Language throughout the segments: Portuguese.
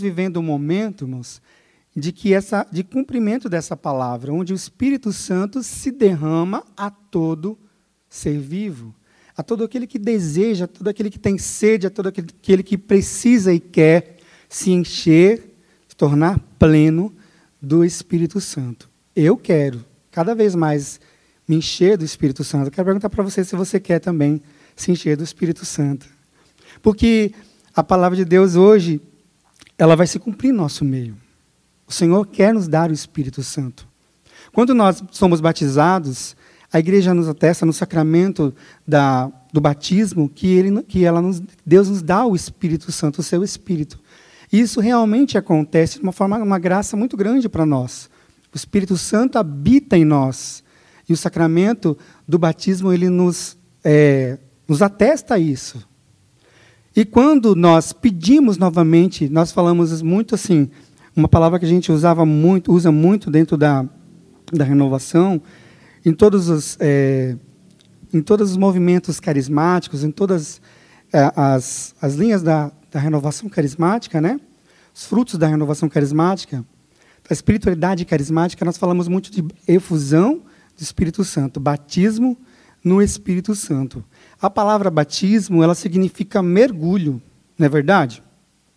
vivendo um momento, irmãos, de que essa de cumprimento dessa palavra, onde o Espírito Santo se derrama a todo ser vivo, a todo aquele que deseja, a todo aquele que tem sede, a todo aquele que precisa e quer se encher, se tornar pleno do Espírito Santo. Eu quero cada vez mais me encher do Espírito Santo. Eu quero perguntar para você se você quer também se encher do Espírito Santo. Porque a palavra de Deus hoje, ela vai se cumprir em nosso meio. O Senhor quer nos dar o Espírito Santo. Quando nós somos batizados, a igreja nos atesta no sacramento da, do batismo que, ele, que ela nos, Deus nos dá o Espírito Santo, o seu Espírito. E isso realmente acontece de uma forma, uma graça muito grande para nós. O Espírito Santo habita em nós. E o sacramento do batismo ele nos, é, nos atesta isso. E quando nós pedimos novamente, nós falamos muito assim, uma palavra que a gente usava muito, usa muito dentro da, da renovação, em todos os, é, em todos os movimentos carismáticos, em todas é, as, as linhas da, da renovação carismática, né? os frutos da renovação carismática, da espiritualidade carismática, nós falamos muito de efusão do Espírito Santo, batismo no Espírito Santo. A palavra batismo, ela significa mergulho, não é verdade?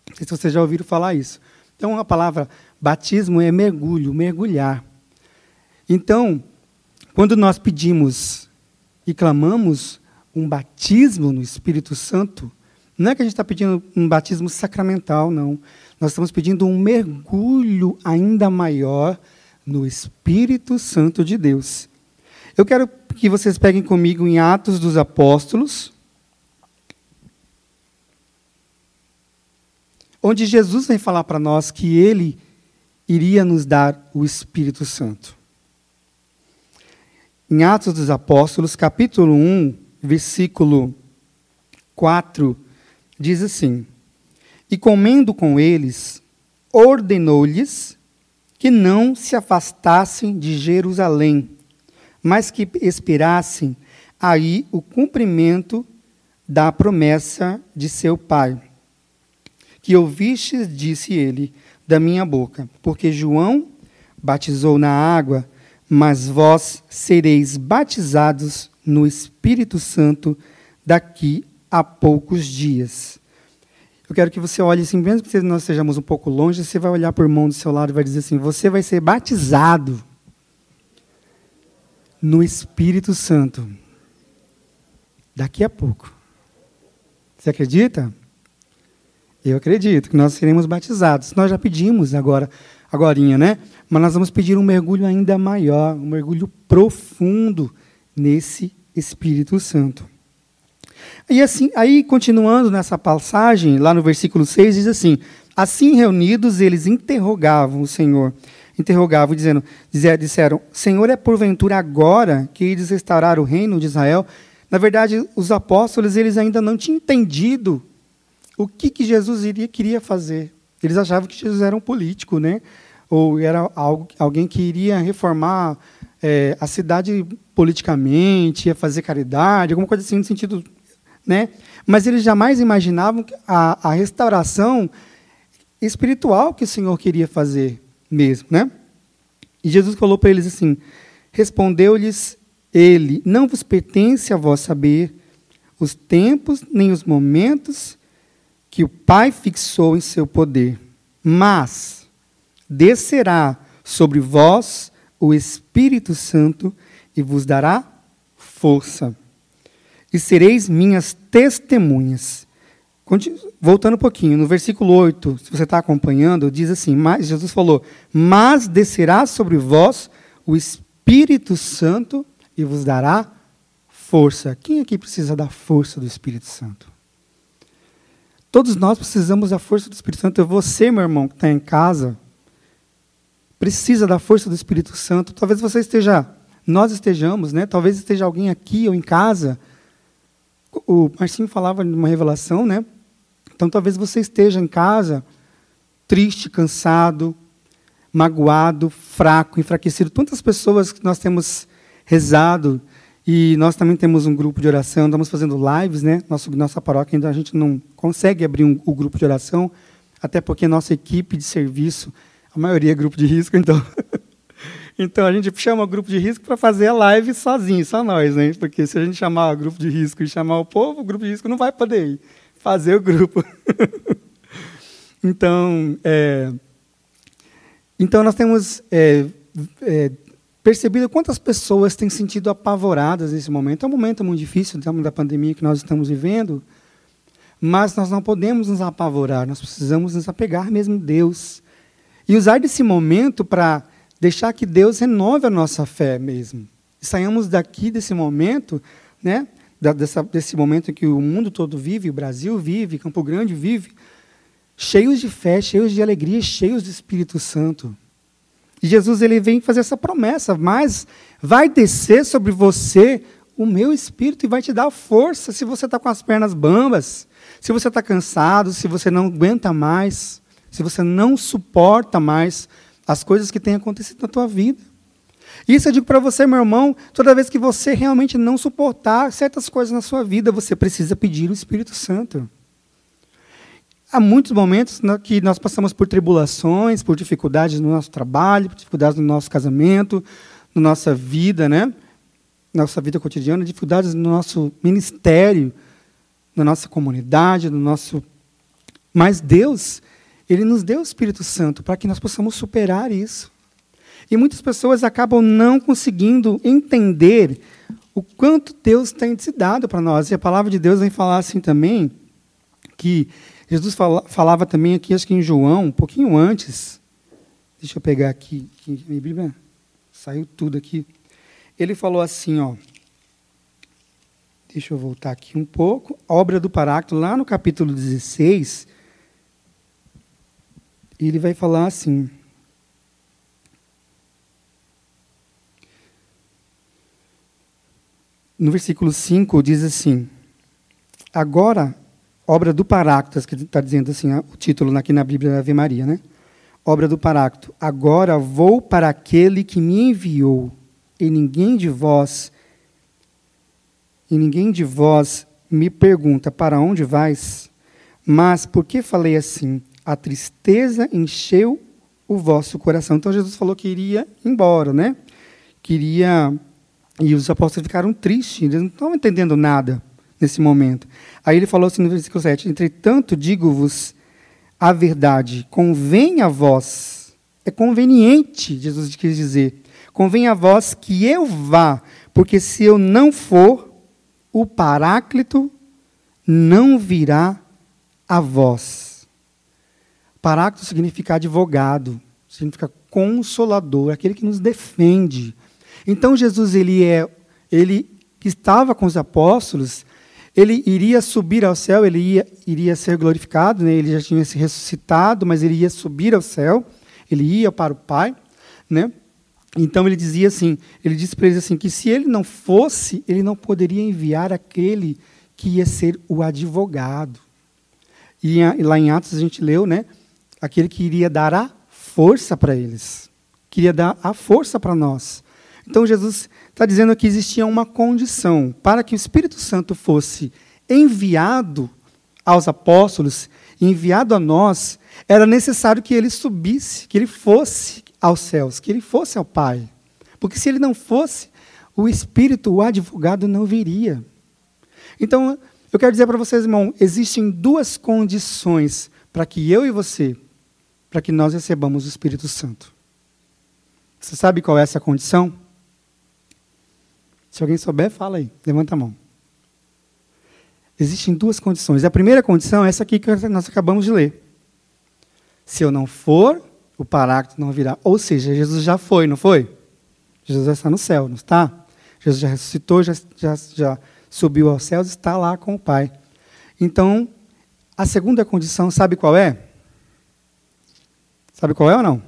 Não sei se vocês já ouviram falar isso. Então, a palavra batismo é mergulho, mergulhar. Então, quando nós pedimos e clamamos um batismo no Espírito Santo, não é que a gente está pedindo um batismo sacramental, não. Nós estamos pedindo um mergulho ainda maior no Espírito Santo de Deus. Eu quero que vocês peguem comigo em Atos dos Apóstolos, onde Jesus vem falar para nós que ele iria nos dar o Espírito Santo. Em Atos dos Apóstolos, capítulo 1, versículo 4, diz assim: E comendo com eles, ordenou-lhes que não se afastassem de Jerusalém, mas que esperassem aí o cumprimento da promessa de seu pai que ouvistes, disse ele, da minha boca. Porque João batizou na água, mas vós sereis batizados no Espírito Santo daqui a poucos dias. Eu quero que você olhe assim, mesmo que nós estejamos um pouco longe, você vai olhar por mão do seu lado e vai dizer assim: você vai ser batizado no Espírito Santo daqui a pouco. Você acredita? Eu acredito que nós seremos batizados. Nós já pedimos agora, agorinha, né? Mas nós vamos pedir um mergulho ainda maior, um mergulho profundo nesse Espírito Santo. E assim, aí continuando nessa passagem, lá no versículo 6 diz assim: Assim reunidos eles interrogavam o Senhor, interrogavam dizendo, disseram: Senhor, é porventura agora que ides restaurar o reino de Israel? Na verdade, os apóstolos eles ainda não tinham entendido o que, que Jesus iria, queria fazer. Eles achavam que Jesus era um político, né? ou era algo, alguém que iria reformar é, a cidade politicamente, ia fazer caridade, alguma coisa assim no sentido. Né? Mas eles jamais imaginavam a, a restauração espiritual que o Senhor queria fazer mesmo. Né? E Jesus falou para eles assim: Respondeu-lhes ele: Não vos pertence a vós saber os tempos nem os momentos que o Pai fixou em seu poder. Mas descerá sobre vós o Espírito Santo e vos dará força. E sereis minhas testemunhas. Voltando um pouquinho, no versículo 8, se você está acompanhando, diz assim: mas, Jesus falou: Mas descerá sobre vós o Espírito Santo e vos dará força. Quem aqui precisa da força do Espírito Santo? Todos nós precisamos da força do Espírito Santo. Você, meu irmão, que está em casa, precisa da força do Espírito Santo. Talvez você esteja, nós estejamos, né? Talvez esteja alguém aqui ou em casa. O Marcinho falava de uma revelação, né? Então talvez você esteja em casa triste, cansado, magoado, fraco, enfraquecido. Tantas pessoas que nós temos rezado e nós também temos um grupo de oração, estamos fazendo lives, né? Nosso, nossa paróquia ainda a gente não consegue abrir um, o grupo de oração. até porque nossa equipe de serviço, a maioria é grupo de risco, então. então a gente chama o grupo de risco para fazer a live sozinho, só nós, né? Porque se a gente chamar o grupo de risco e chamar o povo, o grupo de risco não vai poder ir fazer o grupo. então, é, então nós temos é, é, percebido quantas pessoas têm sentido apavoradas nesse momento. É um momento muito difícil, da pandemia que nós estamos vivendo. Mas nós não podemos nos apavorar, nós precisamos nos apegar mesmo a Deus. E usar desse momento para deixar que Deus renove a nossa fé mesmo. Saiamos daqui desse momento, né, dessa, desse momento que o mundo todo vive, o Brasil vive, Campo Grande vive, cheios de fé, cheios de alegria, cheios do Espírito Santo. E Jesus ele vem fazer essa promessa, mas vai descer sobre você o meu Espírito e vai te dar força se você está com as pernas bambas, se você está cansado, se você não aguenta mais, se você não suporta mais as coisas que têm acontecido na tua vida. Isso eu digo para você, meu irmão, toda vez que você realmente não suportar certas coisas na sua vida, você precisa pedir o Espírito Santo. Há muitos momentos que nós passamos por tribulações, por dificuldades no nosso trabalho, por dificuldades no nosso casamento, na nossa vida, né? Nossa vida cotidiana, dificuldades no nosso ministério, na nossa comunidade, no nosso. Mas Deus, Ele nos deu o Espírito Santo para que nós possamos superar isso. E muitas pessoas acabam não conseguindo entender o quanto Deus tem se dado para nós. E a palavra de Deus vem falar assim também, que Jesus fala, falava também aqui, acho que em João, um pouquinho antes. Deixa eu pegar aqui, aqui minha Bíblia saiu tudo aqui. Ele falou assim, ó. Deixa eu voltar aqui um pouco. Obra do Paráclito, lá no capítulo 16, ele vai falar assim. No versículo 5 diz assim: Agora, obra do Paráclito, que está dizendo assim, o título aqui na Bíblia da Ave Maria, né? Obra do Paráclito. Agora vou para aquele que me enviou, e ninguém de vós e ninguém de vós me pergunta para onde vais, mas por que falei assim? A tristeza encheu o vosso coração. Então Jesus falou que iria embora, né? Queria e os apóstolos ficaram tristes, eles não estavam entendendo nada nesse momento. Aí ele falou assim no versículo 7: Entretanto, digo-vos a verdade, convém a vós, é conveniente, Jesus quis dizer, convém a vós que eu vá, porque se eu não for, o Paráclito não virá a vós. Paráclito significa advogado, significa consolador, aquele que nos defende. Então Jesus ele é, ele estava com os apóstolos, ele iria subir ao céu, ele ia, iria ser glorificado, né? ele já tinha se ressuscitado, mas ele ia subir ao céu, ele ia para o Pai, né? Então ele dizia assim, ele disse para eles assim que se ele não fosse, ele não poderia enviar aquele que ia ser o advogado. E lá em Atos a gente leu, né? Aquele que iria dar a força para eles, queria dar a força para nós. Então Jesus está dizendo que existia uma condição para que o Espírito Santo fosse enviado aos apóstolos, enviado a nós, era necessário que ele subisse, que ele fosse aos céus, que ele fosse ao Pai. Porque se ele não fosse, o Espírito, o advogado, não viria. Então, eu quero dizer para vocês, irmão, existem duas condições para que eu e você, para que nós recebamos o Espírito Santo. Você sabe qual é essa condição? Se alguém souber, fala aí, levanta a mão. Existem duas condições. A primeira condição é essa aqui que nós acabamos de ler. Se eu não for, o Paráclito não virá. Ou seja, Jesus já foi, não foi? Jesus já está no céu, não está? Jesus já ressuscitou, já, já, já subiu aos céus, está lá com o Pai. Então, a segunda condição, sabe qual é? Sabe qual é ou não?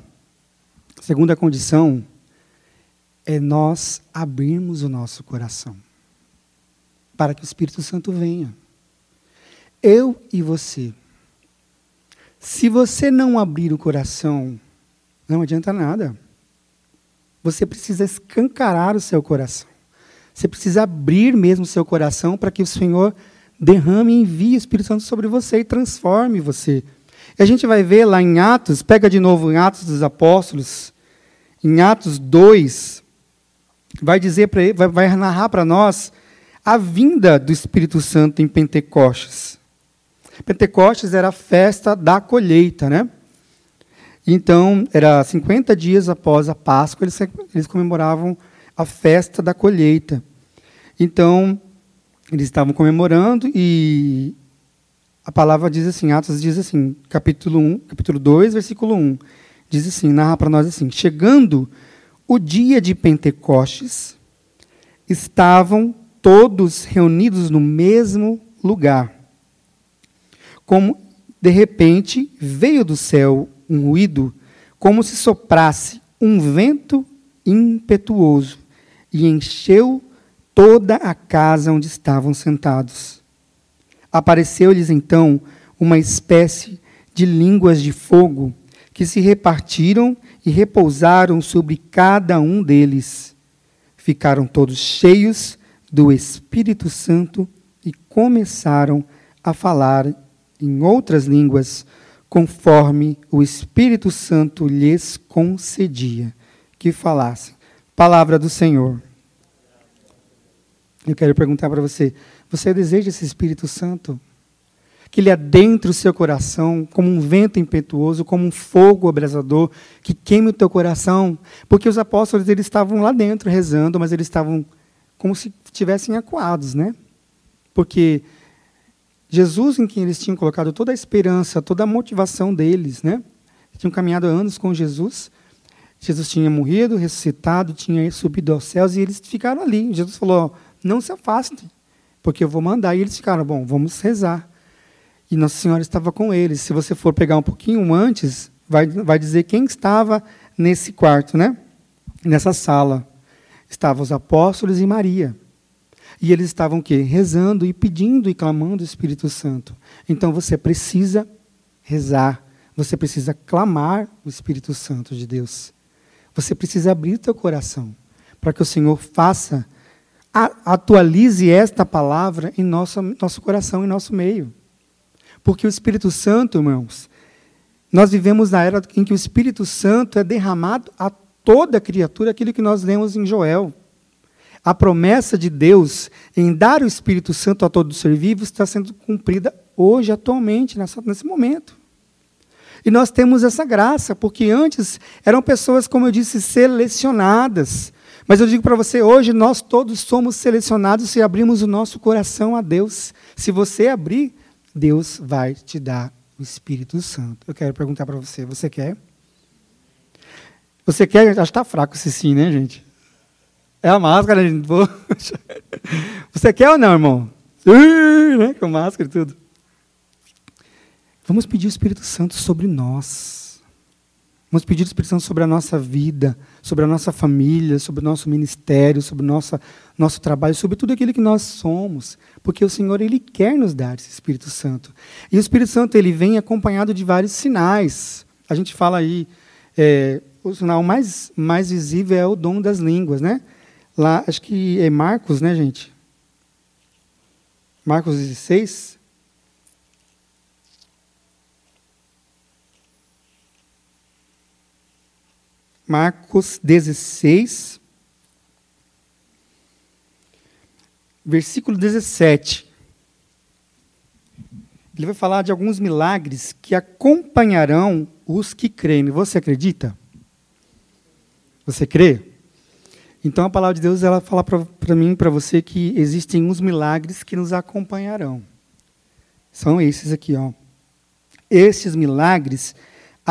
A segunda condição é nós abrirmos o nosso coração para que o Espírito Santo venha. Eu e você se você não abrir o coração, não adianta nada. Você precisa escancarar o seu coração. Você precisa abrir mesmo o seu coração para que o Senhor derrame e envie o Espírito Santo sobre você e transforme você. E a gente vai ver lá em Atos, pega de novo em Atos dos Apóstolos, em Atos 2, vai dizer para vai, vai narrar para nós a vinda do Espírito Santo em Pentecostes. Pentecostes era a festa da colheita, né? Então, era 50 dias após a Páscoa, eles, eles comemoravam a festa da colheita. Então, eles estavam comemorando e a palavra diz assim, Atos diz assim, capítulo 1, capítulo 2, versículo 1, diz assim, narra para nós assim: Chegando o dia de Pentecostes, estavam todos reunidos no mesmo lugar. Como de repente veio do céu um ruído, como se soprasse um vento impetuoso, e encheu toda a casa onde estavam sentados. Apareceu-lhes então uma espécie de línguas de fogo que se repartiram e repousaram sobre cada um deles. Ficaram todos cheios do Espírito Santo e começaram a falar em outras línguas, conforme o Espírito Santo lhes concedia que falassem. Palavra do Senhor. Eu quero perguntar para você: você deseja esse Espírito Santo? Que ele adentre o seu coração como um vento impetuoso, como um fogo abrasador, que queime o teu coração. Porque os apóstolos eles estavam lá dentro rezando, mas eles estavam como se estivessem acuados, né? Porque Jesus, em quem eles tinham colocado toda a esperança, toda a motivação deles, né? Tinham caminhado anos com Jesus. Jesus tinha morrido, ressuscitado, tinha subido aos céus e eles ficaram ali. Jesus falou: não se afastem, porque eu vou mandar. E eles ficaram, bom, vamos rezar. E Nossa Senhora estava com eles. Se você for pegar um pouquinho antes, vai, vai dizer quem estava nesse quarto, né? Nessa sala. Estavam os apóstolos e Maria. E eles estavam o quê? Rezando e pedindo e clamando o Espírito Santo. Então você precisa rezar, você precisa clamar o Espírito Santo de Deus. Você precisa abrir teu coração para que o Senhor faça atualize esta palavra em nosso, nosso coração, em nosso meio. Porque o Espírito Santo, irmãos, nós vivemos na era em que o Espírito Santo é derramado a toda criatura, aquilo que nós lemos em Joel. A promessa de Deus em dar o Espírito Santo a todo ser vivo está sendo cumprida hoje, atualmente, nessa, nesse momento. E nós temos essa graça, porque antes eram pessoas, como eu disse, selecionadas mas eu digo para você, hoje nós todos somos selecionados se abrimos o nosso coração a Deus. Se você abrir, Deus vai te dar o Espírito Santo. Eu quero perguntar para você, você quer? Você quer? Que está fraco esse sim, né, gente? É a máscara, gente. Você quer ou não, irmão? Uh, né? Com máscara e tudo. Vamos pedir o Espírito Santo sobre nós. Vamos pedir o Espírito Santo sobre a nossa vida, sobre a nossa família, sobre o nosso ministério, sobre o nosso, nosso trabalho, sobre tudo aquilo que nós somos. Porque o Senhor, Ele quer nos dar esse Espírito Santo. E o Espírito Santo, ele vem acompanhado de vários sinais. A gente fala aí, é, o sinal mais, mais visível é o dom das línguas, né? Lá, acho que é Marcos, né, gente? Marcos 16, Marcos 16, versículo 17. Ele vai falar de alguns milagres que acompanharão os que creem. Você acredita? Você crê? Então a palavra de Deus ela fala para mim, para você que existem uns milagres que nos acompanharão. São esses aqui, ó. Esses milagres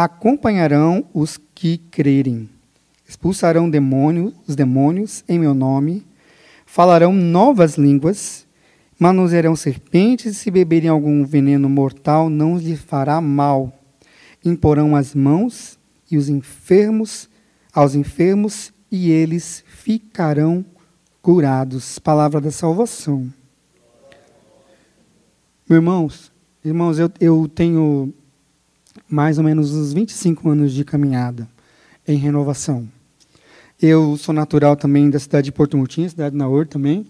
acompanharão os que crerem. Expulsarão demônios, os demônios em meu nome, falarão novas línguas, manusearão serpentes, e se beberem algum veneno mortal, não lhes fará mal. Imporão as mãos e os enfermos aos enfermos, e eles ficarão curados. Palavra da salvação. Meus irmãos, irmãos, eu, eu tenho mais ou menos uns 25 anos de caminhada em renovação. Eu sou natural também da cidade de Porto Murtinho, cidade de Naur também.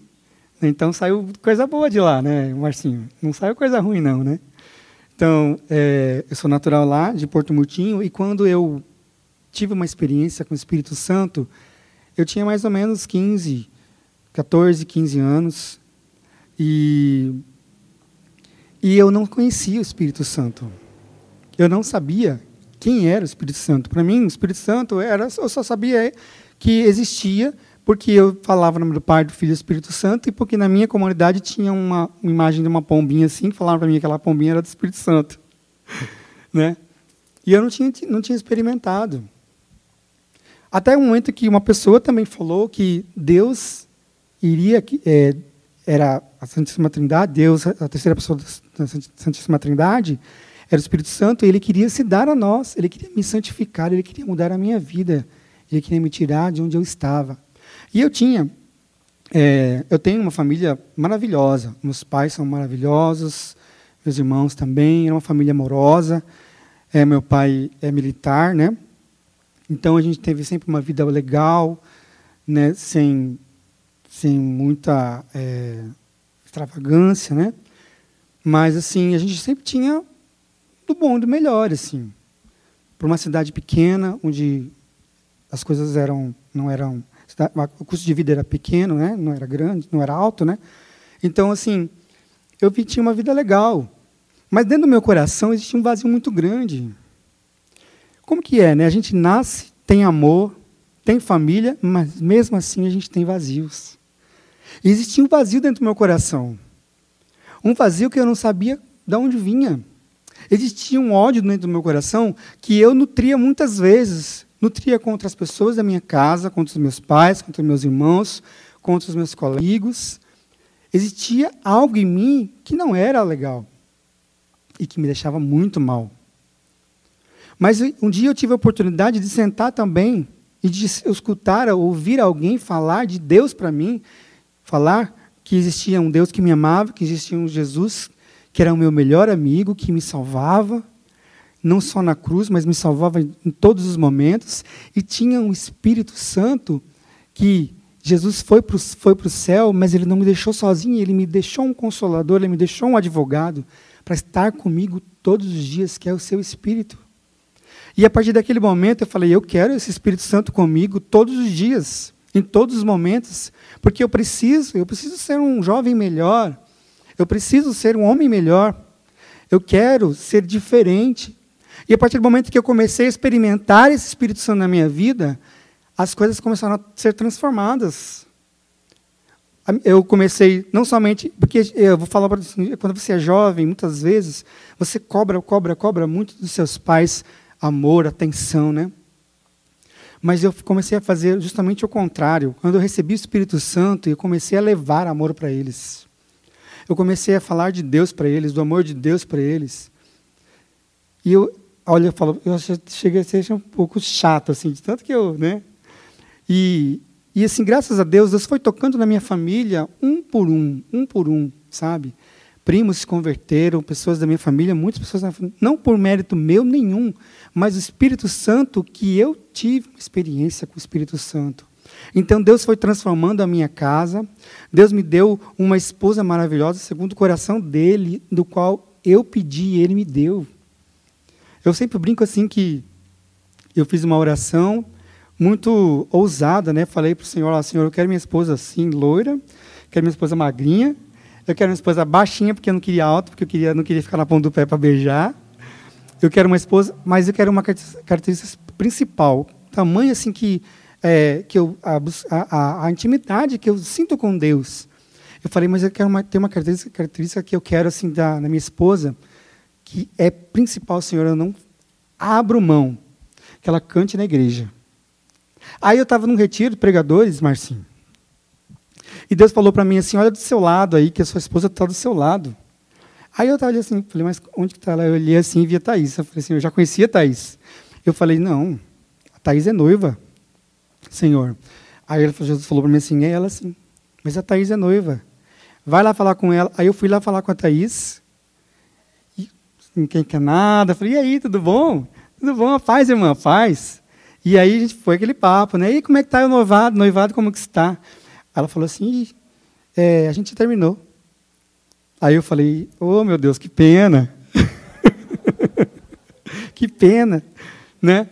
Então saiu coisa boa de lá, né, Marcinho? Não saiu coisa ruim, não, né? Então, é, eu sou natural lá, de Porto Murtinho, e quando eu tive uma experiência com o Espírito Santo, eu tinha mais ou menos 15, 14, 15 anos, e, e eu não conhecia o Espírito Santo. Eu não sabia quem era o Espírito Santo. Para mim, o Espírito Santo era, eu só sabia que existia porque eu falava o nome do Pai, do Filho e do Espírito Santo e porque na minha comunidade tinha uma, uma imagem de uma pombinha assim, que falava para mim que aquela pombinha era do Espírito Santo. né? E eu não tinha, não tinha experimentado. Até o momento que uma pessoa também falou que Deus iria, é, era a Santíssima Trindade, Deus, a terceira pessoa da Santíssima Trindade, era o Espírito Santo, e ele queria se dar a nós, ele queria me santificar, ele queria mudar a minha vida, ele queria me tirar de onde eu estava. E eu tinha, é, eu tenho uma família maravilhosa, meus pais são maravilhosos, meus irmãos também, é uma família amorosa, é, meu pai é militar, né? Então a gente teve sempre uma vida legal, né? Sem, sem muita é, extravagância, né? Mas assim a gente sempre tinha do bom e do melhor, assim. Para uma cidade pequena, onde as coisas eram, não eram, o custo de vida era pequeno, né? Não era grande, não era alto, né? Então, assim, eu vi tinha uma vida legal, mas dentro do meu coração existia um vazio muito grande. Como que é, né? A gente nasce, tem amor, tem família, mas mesmo assim a gente tem vazios. E existia um vazio dentro do meu coração. Um vazio que eu não sabia de onde vinha. Existia um ódio dentro do meu coração que eu nutria muitas vezes. Nutria contra as pessoas da minha casa, contra os meus pais, contra os meus irmãos, contra os meus colegas. Existia algo em mim que não era legal e que me deixava muito mal. Mas um dia eu tive a oportunidade de sentar também e de escutar, ouvir alguém falar de Deus para mim, falar que existia um Deus que me amava, que existia um Jesus que era o meu melhor amigo, que me salvava, não só na cruz, mas me salvava em todos os momentos, e tinha um Espírito Santo que Jesus foi para o foi céu, mas ele não me deixou sozinho, ele me deixou um consolador, ele me deixou um advogado para estar comigo todos os dias, que é o seu Espírito. E a partir daquele momento eu falei, eu quero esse Espírito Santo comigo todos os dias, em todos os momentos, porque eu preciso, eu preciso ser um jovem melhor, eu preciso ser um homem melhor. Eu quero ser diferente. E a partir do momento que eu comecei a experimentar esse Espírito Santo na minha vida, as coisas começaram a ser transformadas. Eu comecei, não somente, porque eu vou falar para você, quando você é jovem, muitas vezes, você cobra, cobra, cobra muito dos seus pais amor, atenção, né? Mas eu comecei a fazer justamente o contrário. Quando eu recebi o Espírito Santo, eu comecei a levar amor para eles eu comecei a falar de Deus para eles, do amor de Deus para eles. E eu, olha, eu falo, eu cheguei a ser um pouco chato, assim, de tanto que eu, né? E, e assim, graças a Deus, Deus foi tocando na minha família, um por um, um por um, sabe? Primos se converteram, pessoas da minha família, muitas pessoas, não por mérito meu nenhum, mas o Espírito Santo, que eu tive uma experiência com o Espírito Santo. Então Deus foi transformando a minha casa. Deus me deu uma esposa maravilhosa, segundo o coração dele, do qual eu pedi e ele me deu. Eu sempre brinco assim que eu fiz uma oração muito ousada, né? Falei para o Senhor, Senhor, eu quero minha esposa assim, loira, quero minha esposa magrinha, eu quero minha esposa baixinha, porque eu não queria alto, porque eu queria, não queria ficar na ponta do pé para beijar. Eu quero uma esposa, mas eu quero uma característica principal, tamanho assim que é, que eu, a, a, a, intimidade que eu sinto com Deus. Eu falei, mas eu quero uma, ter uma característica, característica que eu quero assim da, na minha esposa, que é principal, Senhor, eu não abro mão, que ela cante na igreja. Aí eu estava num retiro de pregadores, Marcinho, e Deus falou para mim assim, olha do seu lado aí, que a sua esposa está do seu lado. Aí eu estava assim, falei, mas onde que está ela? Eu olhei assim e vi a Thaís. Eu falei assim, eu já conhecia a Thaís. Eu falei, não, a Thaís é noiva. Senhor. Aí ele, Jesus falou para mim assim, é ela sim. Mas a Thaís é noiva. Vai lá falar com ela. Aí eu fui lá falar com a Thaís. E ninguém quer nada. Falei, e aí, tudo bom? Tudo bom? Paz, irmã, paz. E aí a gente foi aquele papo, né? E como é que está o noivado? Noivado, como que está? Ela falou assim, é, a gente terminou. Aí eu falei, oh meu Deus, que pena. que pena, né?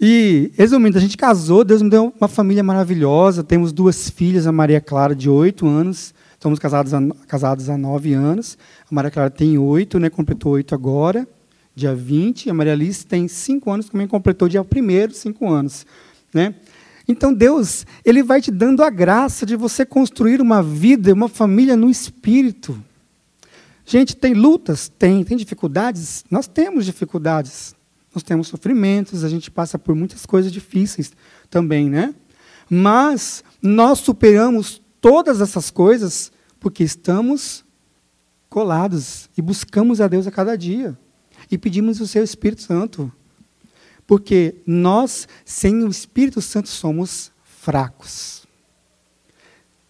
E, resumindo, a gente casou, Deus me deu uma família maravilhosa, temos duas filhas, a Maria Clara, de oito anos, estamos casados casados há nove anos, a Maria Clara tem oito, né, completou oito agora, dia 20, a Maria Alice tem cinco anos, também completou dia primeiro, cinco anos. Né? Então Deus, Ele vai te dando a graça de você construir uma vida, uma família no Espírito. Gente, tem lutas? Tem. Tem dificuldades? Nós temos dificuldades nós temos sofrimentos, a gente passa por muitas coisas difíceis também, né? Mas nós superamos todas essas coisas porque estamos colados e buscamos a Deus a cada dia e pedimos o seu Espírito Santo. Porque nós, sem o Espírito Santo, somos fracos.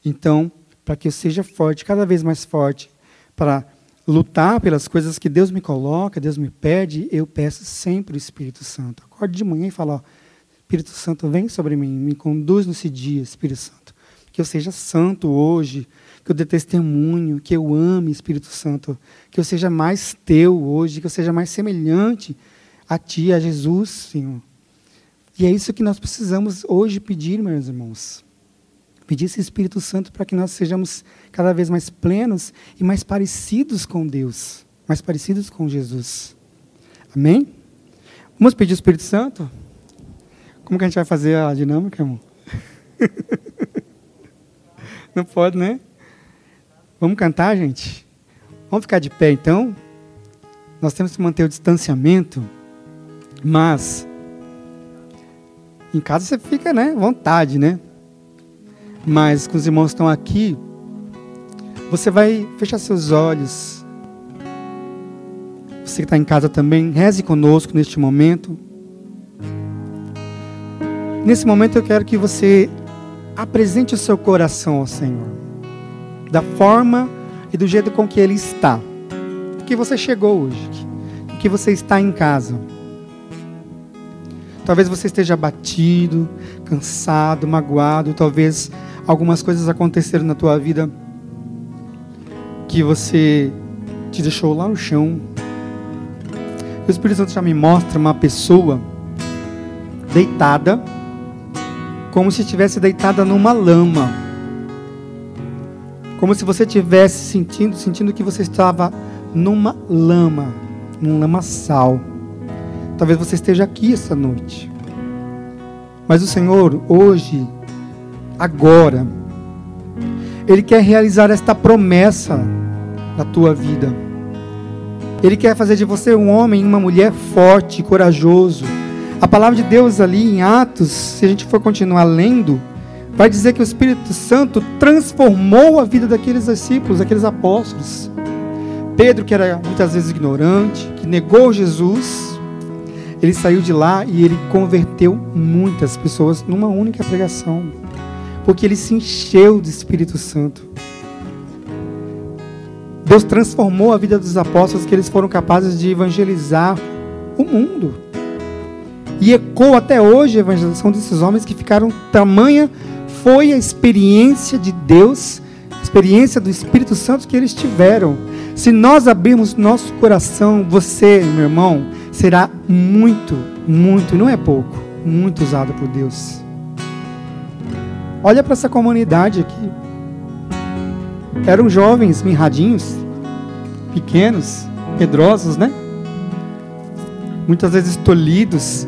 Então, para que eu seja forte, cada vez mais forte, para lutar pelas coisas que Deus me coloca, Deus me pede, eu peço sempre o Espírito Santo. Acorde de manhã e falo, ó, Espírito Santo, vem sobre mim, me conduz nesse dia, Espírito Santo. Que eu seja santo hoje, que eu dê testemunho, que eu ame, Espírito Santo, que eu seja mais teu hoje, que eu seja mais semelhante a ti, a Jesus, Senhor. E é isso que nós precisamos hoje pedir, meus irmãos. Pedir esse Espírito Santo para que nós sejamos cada vez mais plenos e mais parecidos com Deus, mais parecidos com Jesus. Amém? Vamos pedir o Espírito Santo? Como que a gente vai fazer a dinâmica, irmão? Não pode, né? Vamos cantar, gente? Vamos ficar de pé, então? Nós temos que manter o distanciamento, mas em casa você fica, né? Vontade, né? Mas com os irmãos que estão aqui, você vai fechar seus olhos. Você que está em casa também, reze conosco neste momento. Nesse momento eu quero que você apresente o seu coração ao Senhor, da forma e do jeito com que Ele está, que você chegou hoje, que você está em casa. Talvez você esteja abatido, cansado, magoado, talvez algumas coisas aconteceram na tua vida que você te deixou lá no chão. O Espírito Santo já me mostra uma pessoa deitada, como se estivesse deitada numa lama. Como se você estivesse sentindo, sentindo que você estava numa lama, num lamaçal. Talvez você esteja aqui essa noite. Mas o Senhor, hoje, agora. Ele quer realizar esta promessa na tua vida. Ele quer fazer de você um homem e uma mulher forte, corajoso. A palavra de Deus ali em Atos, se a gente for continuar lendo, vai dizer que o Espírito Santo transformou a vida daqueles discípulos, daqueles apóstolos. Pedro, que era muitas vezes ignorante, que negou Jesus, ele saiu de lá e ele converteu muitas pessoas numa única pregação porque ele se encheu do Espírito Santo. Deus transformou a vida dos apóstolos que eles foram capazes de evangelizar o mundo. E ecoou até hoje a evangelização desses homens que ficaram tamanha foi a experiência de Deus, a experiência do Espírito Santo que eles tiveram. Se nós abrirmos nosso coração, você, meu irmão, será muito, muito, não é pouco, muito usado por Deus. Olha para essa comunidade aqui. Eram jovens mirradinhos, pequenos, medrosos, né? Muitas vezes tolhidos,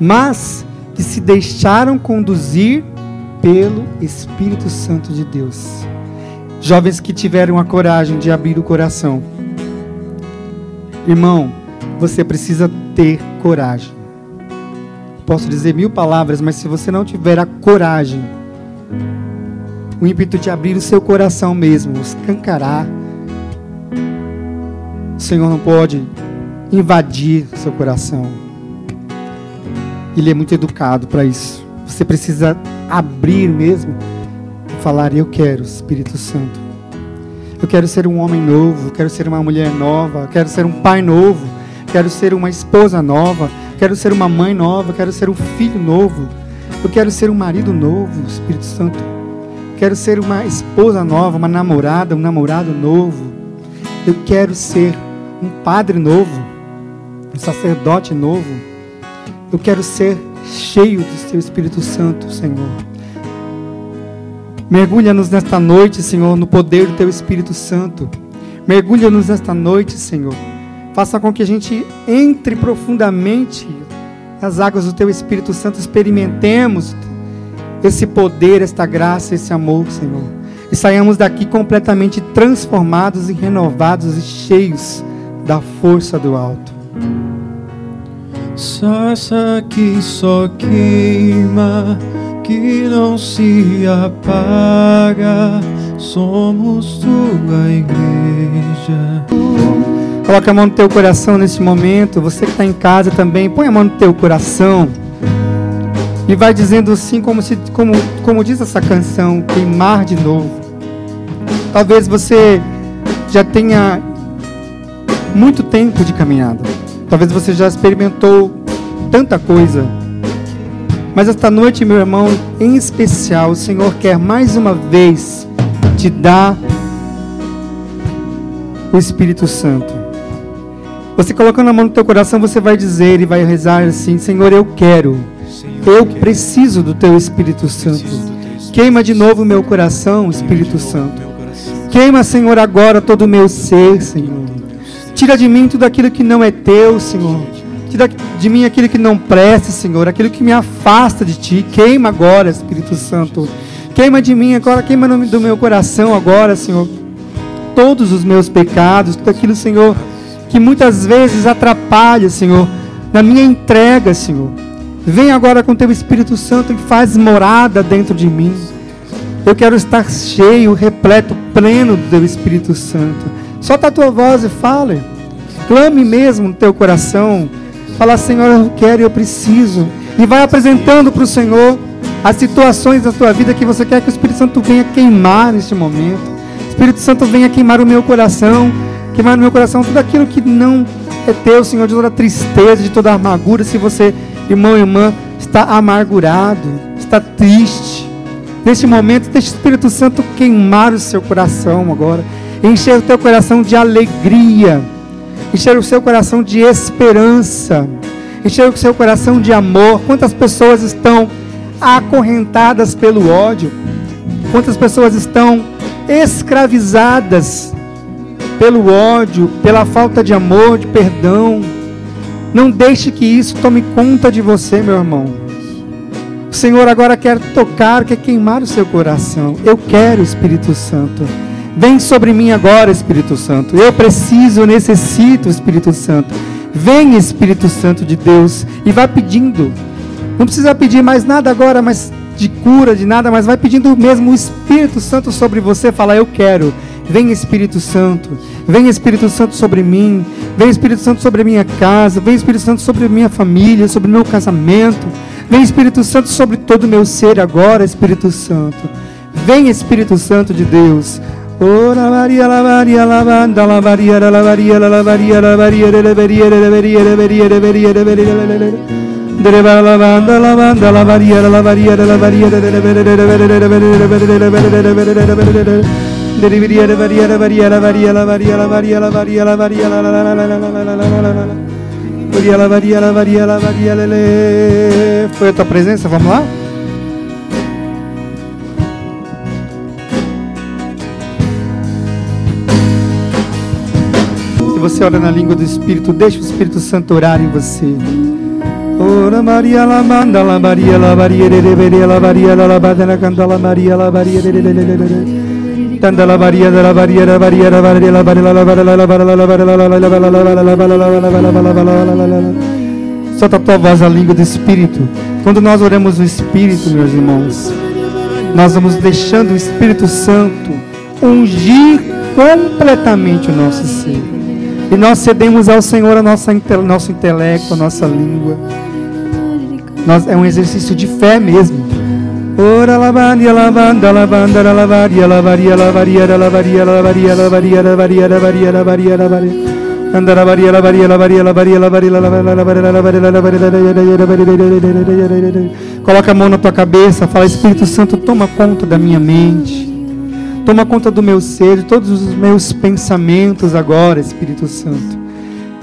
mas que se deixaram conduzir pelo Espírito Santo de Deus. Jovens que tiveram a coragem de abrir o coração. Irmão, você precisa ter coragem. Posso dizer mil palavras, mas se você não tiver a coragem, o ímpeto de abrir o seu coração mesmo, escancarar, o Senhor não pode invadir seu coração. Ele é muito educado para isso. Você precisa abrir mesmo falar: Eu quero, Espírito Santo. Eu quero ser um homem novo, quero ser uma mulher nova, quero ser um pai novo, quero ser uma esposa nova, quero ser uma mãe nova, quero ser um filho novo, eu quero ser um marido novo, Espírito Santo. Quero ser uma esposa nova, uma namorada, um namorado novo. Eu quero ser um padre novo. um sacerdote novo. Eu quero ser cheio do Teu Espírito Santo, Senhor. Mergulha-nos nesta noite, Senhor, no poder do Teu Espírito Santo. Mergulha-nos nesta noite, Senhor. Faça com que a gente entre profundamente nas águas do Teu Espírito Santo, experimentemos esse poder, esta graça, esse amor, Senhor. E saiamos daqui completamente transformados e renovados e cheios da força do alto. Sarça que só queima, que não se apaga, somos tua igreja. Coloca a mão no teu coração nesse momento. Você que está em casa também, põe a mão no teu coração. E vai dizendo assim, como, se, como, como diz essa canção, queimar de novo. Talvez você já tenha muito tempo de caminhada. Talvez você já experimentou tanta coisa. Mas esta noite, meu irmão, em especial, o Senhor quer mais uma vez te dar o Espírito Santo. Você colocando a mão no teu coração, você vai dizer e vai rezar assim: Senhor, eu quero eu preciso do teu Espírito Santo. Queima de novo o meu coração, Espírito Santo. Queima, Senhor, agora todo o meu ser, Senhor. Tira de mim tudo aquilo que não é teu, Senhor. Tira de mim aquilo que não presta, Senhor. Aquilo que me afasta de ti. Queima agora, Espírito Santo. Queima de mim agora, queima do meu coração agora, Senhor. Todos os meus pecados, tudo aquilo, Senhor, que muitas vezes atrapalha, Senhor, na minha entrega, Senhor. Vem agora com teu Espírito Santo e faz morada dentro de mim. Eu quero estar cheio, repleto, pleno do teu Espírito Santo. Solta a tua voz e fale. Clame mesmo no teu coração. Fala, Senhor, eu quero, eu preciso. E vai apresentando para o Senhor as situações da tua vida que você quer que o Espírito Santo venha queimar neste momento. Espírito Santo venha queimar o meu coração, queimar no meu coração tudo aquilo que não é teu, Senhor, de toda tristeza, de toda amargura. Se você irmão e irmã, está amargurado, está triste. Neste momento, deixe o Espírito Santo queimar o seu coração agora. Encher o teu coração de alegria. Encher o seu coração de esperança. Encher o seu coração de amor. Quantas pessoas estão acorrentadas pelo ódio? Quantas pessoas estão escravizadas pelo ódio, pela falta de amor, de perdão? Não deixe que isso tome conta de você, meu irmão. O Senhor agora quer tocar, quer queimar o seu coração. Eu quero, Espírito Santo. Vem sobre mim agora, Espírito Santo. Eu preciso, eu necessito, Espírito Santo. Vem, Espírito Santo de Deus, e vá pedindo. Não precisa pedir mais nada agora, mas de cura, de nada, mas vai pedindo mesmo o Espírito Santo sobre você. Fala, eu quero. Vem Espírito Santo, vem Espírito Santo sobre mim, vem Espírito Santo sobre a minha casa, vem Espírito Santo sobre a minha família, sobre o meu casamento, vem Espírito Santo sobre todo o meu ser agora, Espírito Santo. Vem Espírito Santo de Deus. Ora Maria la Maria la banda la Maria la Maria la Maria la Maria la Maria la Maria la Maria la Maria la Maria la Maria Dereva la banda la banda la Maria la Maria la Maria foi a tua presença, vamos lá? Se você ora na língua do Espírito, deixa o Espírito Santo orar em você. Ora Maria la manda la Maria la Maria la Maria la Maria la Maria la Maria la Maria la Maria de Tanda la varia la varia la varia la varia la varia la varia la varia la varia la Solta a tua voz a língua do Espírito. Quando nós oramos o Espírito, meus irmãos, nós vamos deixando o Espírito Santo ungir completamente o nosso ser. E nós cedemos ao Senhor a nosso intelecto, a nossa língua. Nós, é um exercício de fé mesmo. Ora la varia la banda la banda la varia la varia la varia la varia la varia la varia la varia la varia la varia la varia Anda la varia la varia la varia la varia la varia la varia la varia la varia la varia Coloca a mão na tua cabeça, fala Espírito Santo, toma conta da minha mente. Toma conta do meu ser, de todos os meus pensamentos agora, Espírito Santo.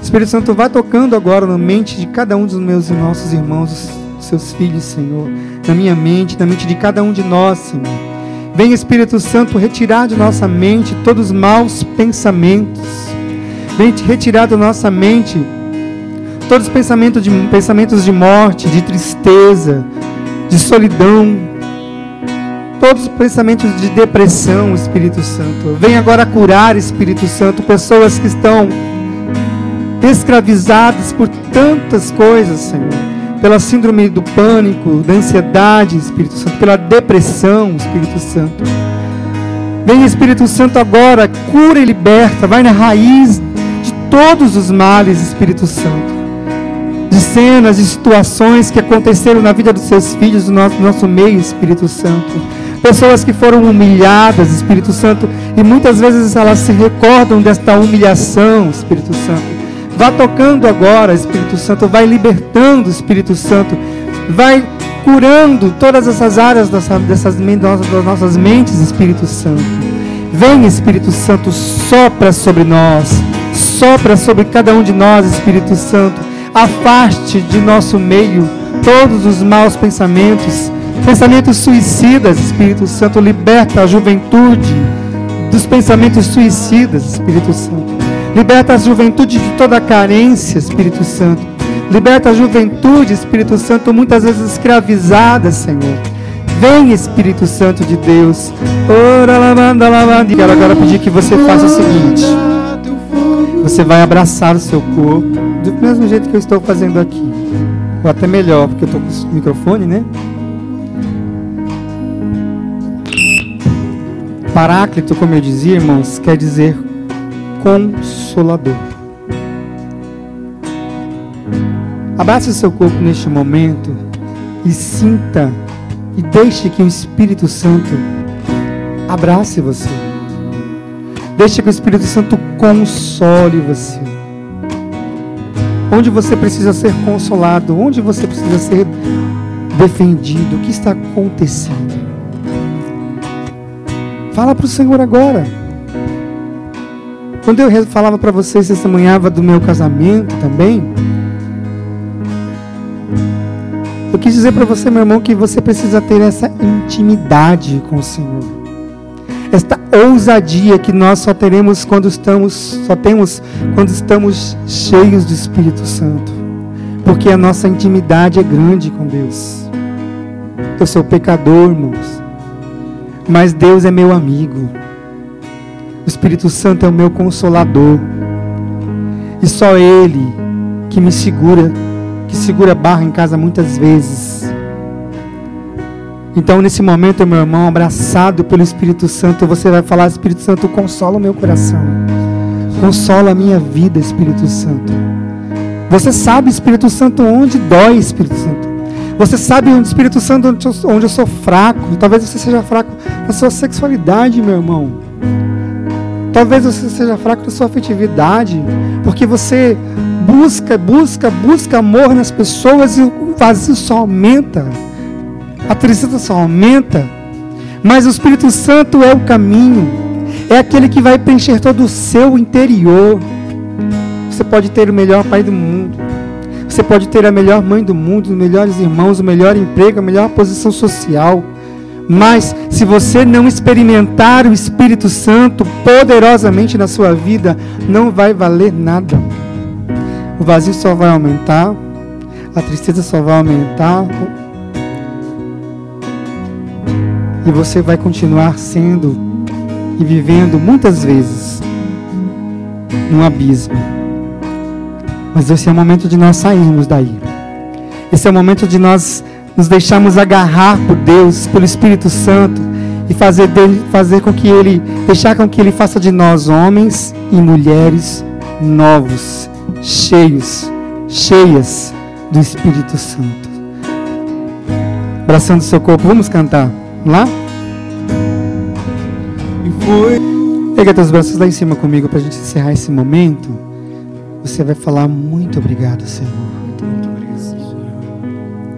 Espírito Santo, vai tocando agora na mente de cada um dos meus e nossos irmãos, seus filhos, Senhor. Na minha mente, na mente de cada um de nós, Senhor. Vem, Espírito Santo, retirar de nossa mente todos os maus pensamentos. Vem retirar da nossa mente todos os pensamentos de, pensamentos de morte, de tristeza, de solidão, todos os pensamentos de depressão, Espírito Santo. Vem agora curar, Espírito Santo, pessoas que estão escravizadas por tantas coisas, Senhor. Pela síndrome do pânico, da ansiedade, Espírito Santo, pela depressão, Espírito Santo. Vem, Espírito Santo, agora, cura e liberta, vai na raiz de todos os males, Espírito Santo. De cenas, de situações que aconteceram na vida dos seus filhos, do nosso, do nosso meio, Espírito Santo. Pessoas que foram humilhadas, Espírito Santo, e muitas vezes elas se recordam desta humilhação, Espírito Santo Vá tocando agora, Espírito Santo, vai libertando, Espírito Santo, vai curando todas essas áreas dessas, das nossas mentes, Espírito Santo. Vem, Espírito Santo, sopra sobre nós, sopra sobre cada um de nós, Espírito Santo. Afaste de nosso meio todos os maus pensamentos, pensamentos suicidas, Espírito Santo. Liberta a juventude dos pensamentos suicidas, Espírito Santo. Liberta a juventude de toda carência, Espírito Santo. Liberta a juventude, Espírito Santo, muitas vezes escravizada, Senhor. Vem, Espírito Santo de Deus. Quero agora pedir que você faça o seguinte: você vai abraçar o seu corpo, do mesmo jeito que eu estou fazendo aqui, ou até melhor, porque eu estou com o microfone, né? Paráclito, como eu dizia, irmãos, quer dizer consolador. Abrace seu corpo neste momento e sinta e deixe que o Espírito Santo abrace você. Deixe que o Espírito Santo console você. Onde você precisa ser consolado, onde você precisa ser defendido, o que está acontecendo? Fala para o Senhor agora. Quando eu falava para vocês, testemunhava do meu casamento também, eu quis dizer para você, meu irmão, que você precisa ter essa intimidade com o Senhor. Esta ousadia que nós só teremos quando estamos, só temos quando estamos cheios do Espírito Santo. Porque a nossa intimidade é grande com Deus. Eu sou pecador, irmãos. Mas Deus é meu amigo. O Espírito Santo é o meu consolador. E só Ele que me segura, que segura barra em casa muitas vezes. Então, nesse momento, meu irmão, abraçado pelo Espírito Santo, você vai falar: Espírito Santo, consola o meu coração, consola a minha vida, Espírito Santo. Você sabe, Espírito Santo, onde dói, Espírito Santo. Você sabe onde, Espírito Santo, onde eu sou fraco. Talvez você seja fraco na sua sexualidade, meu irmão. Talvez você seja fraco na sua afetividade, porque você busca, busca, busca amor nas pessoas e o vazio só aumenta. A tristeza só aumenta. Mas o Espírito Santo é o caminho. É aquele que vai preencher todo o seu interior. Você pode ter o melhor pai do mundo. Você pode ter a melhor mãe do mundo, os melhores irmãos, o melhor emprego, a melhor posição social. Mas se você não experimentar o Espírito Santo poderosamente na sua vida, não vai valer nada. O vazio só vai aumentar, a tristeza só vai aumentar. E você vai continuar sendo e vivendo muitas vezes num abismo. Mas esse é o momento de nós sairmos daí. Esse é o momento de nós nos deixarmos agarrar por Deus, pelo Espírito Santo e fazer, dele, fazer com que Ele, deixar com que Ele faça de nós homens e mulheres novos, cheios, cheias do Espírito Santo. Abraçando seu corpo, vamos cantar, vamos lá? E foi. Pega teus braços lá em cima comigo para a gente encerrar esse momento. Você vai falar muito obrigado, Senhor.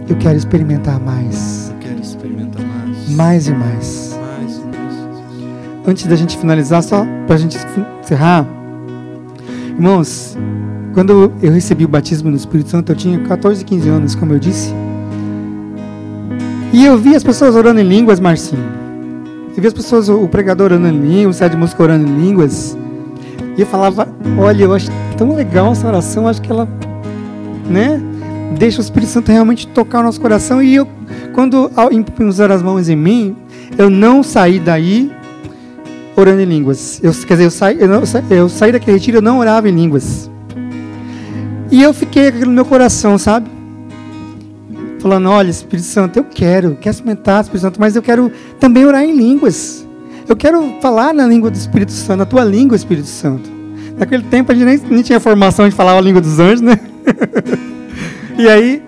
Eu quero experimentar mais. Eu quero experimentar mais. Mais e mais. Mais e mais. Antes da gente finalizar, só para a gente encerrar, irmãos, quando eu recebi o batismo no Espírito Santo, eu tinha 14, 15 anos, como eu disse. E eu vi as pessoas orando em línguas, Marcinho. Eu vi as pessoas, o pregador orando em línguas, o Sérgio de música orando em línguas. E eu falava, olha, eu acho tão legal essa oração, acho que ela, né, deixa o Espírito Santo realmente tocar o nosso coração. E eu, quando impuseram as mãos em mim, eu não saí daí orando em línguas. Eu, quer dizer, eu saí, eu, não, eu saí daquele retiro, eu não orava em línguas. E eu fiquei com aquilo no meu coração, sabe? Falando, olha, Espírito Santo, eu quero, quero experimentar Espírito Santo, mas eu quero também orar em línguas. Eu quero falar na língua do Espírito Santo, na tua língua, Espírito Santo. Naquele tempo a gente nem, nem tinha formação de falar a língua dos anjos, né? e aí,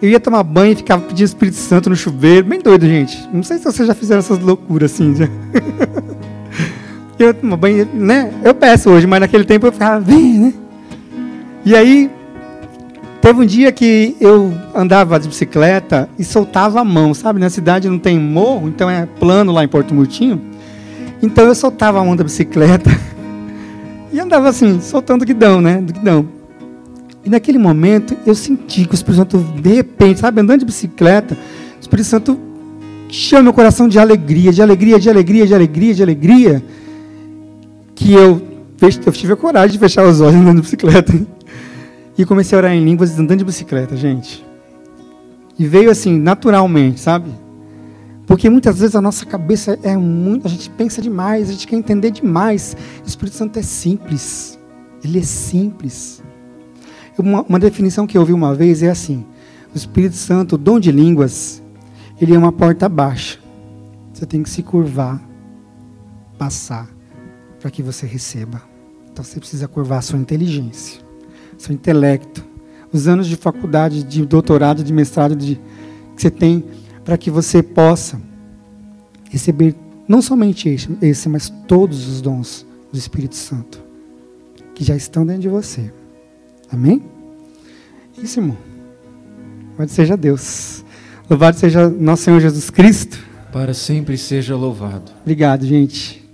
eu ia tomar banho e ficava pedindo Espírito Santo no chuveiro, bem doido, gente. Não sei se vocês já fizeram essas loucuras assim. Já. eu tomar banho, né? Eu peço hoje, mas naquele tempo eu ficava, vem, né? E aí, teve um dia que eu andava de bicicleta e soltava a mão, sabe? Na cidade não tem morro, então é plano lá em Porto Murtinho. Então eu soltava a mão da bicicleta e andava assim, soltando o guidão, né? Do guidão. E naquele momento eu senti que o Espírito Santo, de repente, sabe, andando de bicicleta, o Espírito Santo chama meu coração de alegria, de alegria, de alegria, de alegria, de alegria, que eu, eu tive a coragem de fechar os olhos andando de bicicleta. E comecei a orar em línguas andando de bicicleta, gente. E veio assim, naturalmente, sabe? Porque muitas vezes a nossa cabeça é muito. A gente pensa demais, a gente quer entender demais. O Espírito Santo é simples. Ele é simples. Uma, uma definição que eu ouvi uma vez é assim: o Espírito Santo, o dom de línguas, ele é uma porta baixa. Você tem que se curvar, passar, para que você receba. Então você precisa curvar a sua inteligência seu intelecto, os anos de faculdade, de doutorado, de mestrado de, que você tem, para que você possa receber não somente esse, esse, mas todos os dons do Espírito Santo que já estão dentro de você. Amém? Isso, irmão. Louvado seja Deus. Louvado seja nosso Senhor Jesus Cristo. Para sempre seja louvado. Obrigado, gente.